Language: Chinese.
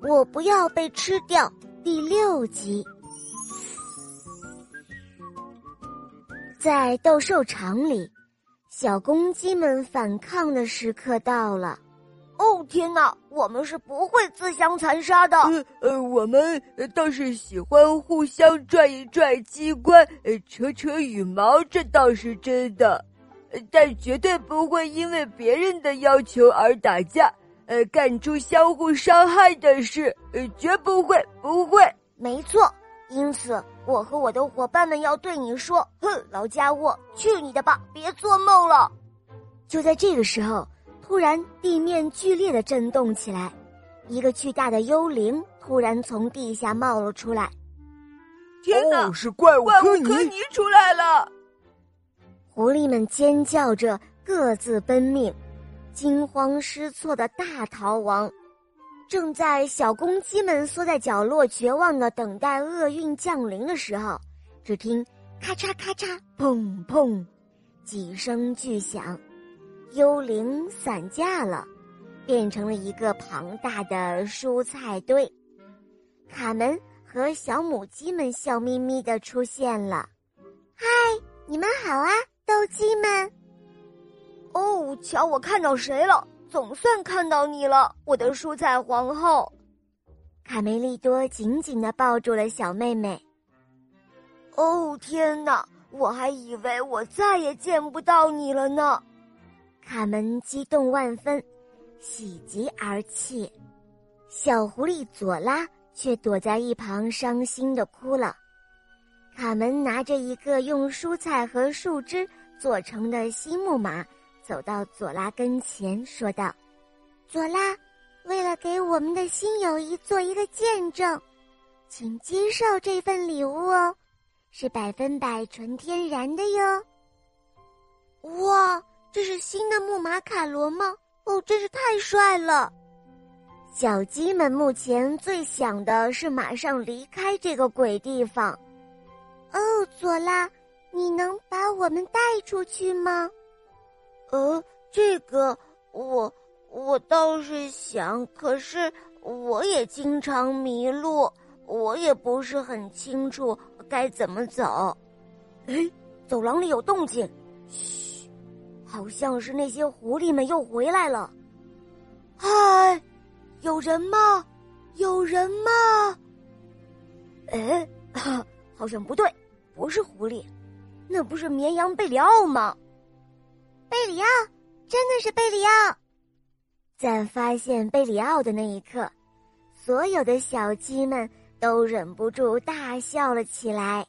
我不要被吃掉。第六集，在斗兽场里，小公鸡们反抗的时刻到了。哦天哪，我们是不会自相残杀的。呃呃，我们倒是喜欢互相拽一拽机关，呃，扯扯羽毛，这倒是真的。但绝对不会因为别人的要求而打架，呃，干出相互伤害的事，呃，绝不会，不会。没错，因此我和我的伙伴们要对你说：“哼，老家伙，去你的吧，别做梦了！”就在这个时候，突然地面剧烈的震动起来，一个巨大的幽灵突然从地下冒了出来。天哪，是怪物怪物科尼出来了！狐狸们尖叫着，各自奔命，惊慌失措的大逃亡。正在小公鸡们缩在角落，绝望的等待厄运降临的时候，只听咔嚓咔嚓，砰砰，几声巨响，幽灵散架了，变成了一个庞大的蔬菜堆。卡门和小母鸡们笑眯眯的出现了。嗨，你们好啊，斗鸡们！哦，瞧我看到谁了！总算看到你了，我的蔬菜皇后。卡梅利多紧紧的抱住了小妹妹。哦天哪，我还以为我再也见不到你了呢！卡门激动万分，喜极而泣。小狐狸佐拉却躲在一旁伤心的哭了。卡门拿着一个用蔬菜和树枝做成的新木马。走到佐拉跟前，说道：“佐拉，为了给我们的新友谊做一个见证，请接受这份礼物哦，是百分百纯天然的哟。”哇，这是新的木马卡罗吗？哦，真是太帅了！小鸡们目前最想的是马上离开这个鬼地方。哦，佐拉，你能把我们带出去吗？呃，这个我我倒是想，可是我也经常迷路，我也不是很清楚该怎么走。哎，走廊里有动静，嘘，好像是那些狐狸们又回来了。嗨，有人吗？有人吗？哎，好像不对，不是狐狸，那不是绵羊贝里奥吗？里奥，真的是贝里奥！在发现贝里奥的那一刻，所有的小鸡们都忍不住大笑了起来。